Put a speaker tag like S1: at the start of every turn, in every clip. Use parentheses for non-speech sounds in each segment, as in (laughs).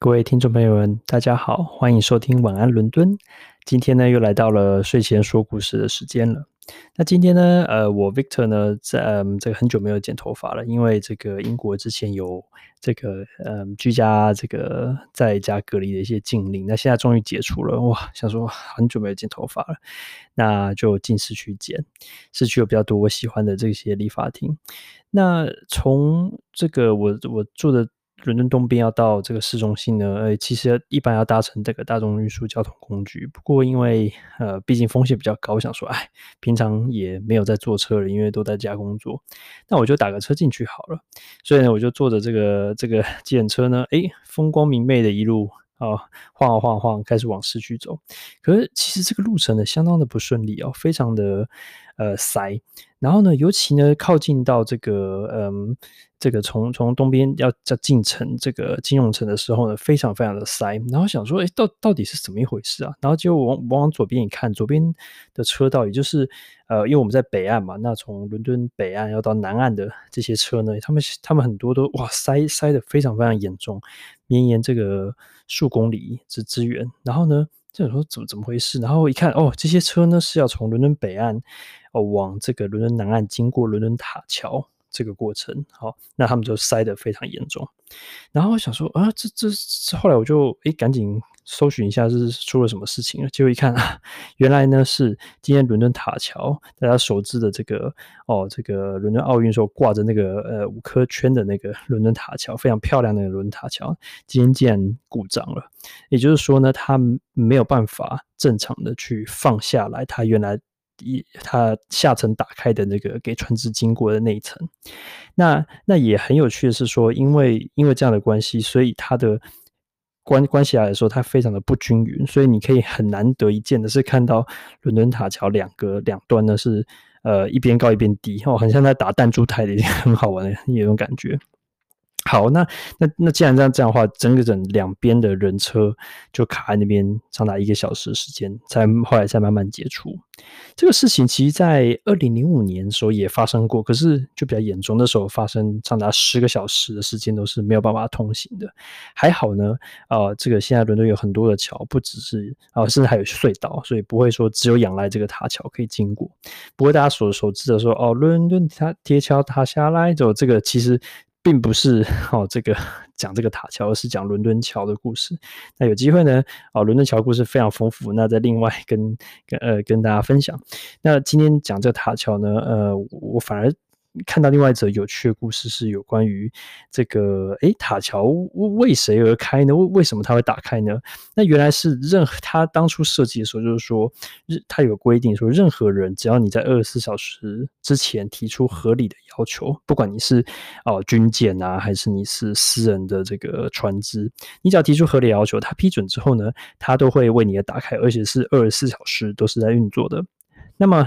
S1: 各位听众朋友们，大家好，欢迎收听晚安伦敦。今天呢，又来到了睡前说故事的时间了。那今天呢，呃，我 Victor 呢，在嗯，这个很久没有剪头发了，因为这个英国之前有这个嗯居家这个在家隔离的一些禁令，那现在终于解除了，哇，想说很久没有剪头发了，那就进市区剪，市区有比较多我喜欢的这些理发厅。那从这个我我住的。伦敦东边要到这个市中心呢，呃，其实一般要搭乘这个大众运输交通工具。不过因为呃，毕竟风险比较高，我想说，哎，平常也没有在坐车了，因为都在家工作，那我就打个车进去好了。所以呢，我就坐着这个这个计程车呢，哎，风光明媚的一路啊，晃啊晃晃，开始往市区走。可是其实这个路程呢，相当的不顺利哦，非常的呃塞。然后呢，尤其呢，靠近到这个嗯。这个从从东边要要进城这个金融城的时候呢，非常非常的塞。然后想说，哎，到到底是怎么一回事啊？然后结果往往左边一看，左边的车道，也就是呃，因为我们在北岸嘛，那从伦敦北岸要到南岸的这些车呢，他们他们很多都哇塞塞的非常非常严重，绵延这个数公里之之远。然后呢，就想说怎么怎么回事？然后一看，哦，这些车呢是要从伦敦北岸哦往这个伦敦南岸经过伦敦塔桥。这个过程，好，那他们就塞得非常严重。然后我想说啊，这这这，后来我就诶赶紧搜寻一下，是出了什么事情了。结果一看啊，(laughs) 原来呢是今天伦敦塔桥大家熟知的这个哦，这个伦敦奥运时候挂着那个呃五颗圈的那个 (laughs) 伦敦塔桥，非常漂亮的伦敦塔桥，今天竟然故障了。也就是说呢，它没有办法正常的去放下来，它原来。一，它下层打开的那个给船只经过的那一层，那那也很有趣的是说，因为因为这样的关系，所以它的关关系来说，它非常的不均匀，所以你可以很难得一见的是看到伦敦塔桥两个两端呢是呃一边高一边低哦，很像在打弹珠台的一个 (laughs) 很好玩的一种感觉。好，那那那既然这样这样的话，整个整两边的人车就卡在那边长达一个小时的时间，才后来才慢慢解除。这个事情其实，在二零零五年的时候也发生过，可是就比较严重。那时候发生长达十个小时的时间都是没有办法通行的。还好呢，呃，这个现在伦敦有很多的桥，不只是啊、呃，甚至还有隧道，所以不会说只有仰赖这个塔桥可以经过。不过大家所熟知的说，哦，伦敦塔铁桥塌下来，就这个其实。并不是哦，这个讲这个塔桥，而是讲伦敦桥的故事。那有机会呢，哦，伦敦桥故事非常丰富，那再另外跟跟呃跟大家分享。那今天讲这个塔桥呢，呃，我反而。看到另外一则有趣的故事，是有关于这个诶塔桥为谁而开呢？为为什么它会打开呢？那原来是任何他当初设计的时候，就是说，他有规定说，任何人只要你在二十四小时之前提出合理的要求，不管你是哦军舰啊，还是你是私人的这个船只，你只要提出合理要求，他批准之后呢，他都会为你而打开，而且是二十四小时都是在运作的。那么，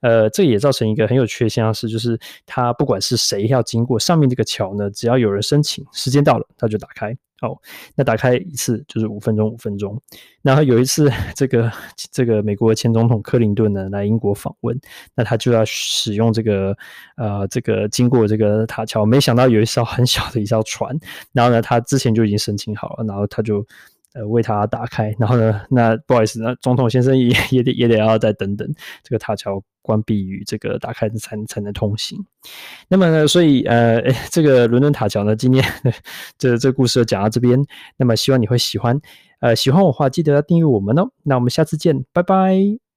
S1: 呃，这也造成一个很有趣的现象是，就是它不管是谁要经过上面这个桥呢，只要有人申请，时间到了，它就打开。哦，那打开一次就是五分钟，五分钟。然后有一次，这个这个美国前总统克林顿呢来英国访问，那他就要使用这个呃这个经过这个塔桥，没想到有一艘很小的一艘船，然后呢，他之前就已经申请好了，然后他就。呃，为他打开，然后呢，那不好意思，那总统先生也 (laughs) 也得也得要再等等，这个塔桥关闭与这个打开才才能通行。那么呢，所以呃，(laughs) 这个伦敦塔桥呢，今天 (laughs) 这这故事就讲到这边。那么希望你会喜欢，呃，喜欢我的话记得要订阅我们哦。那我们下次见，拜拜。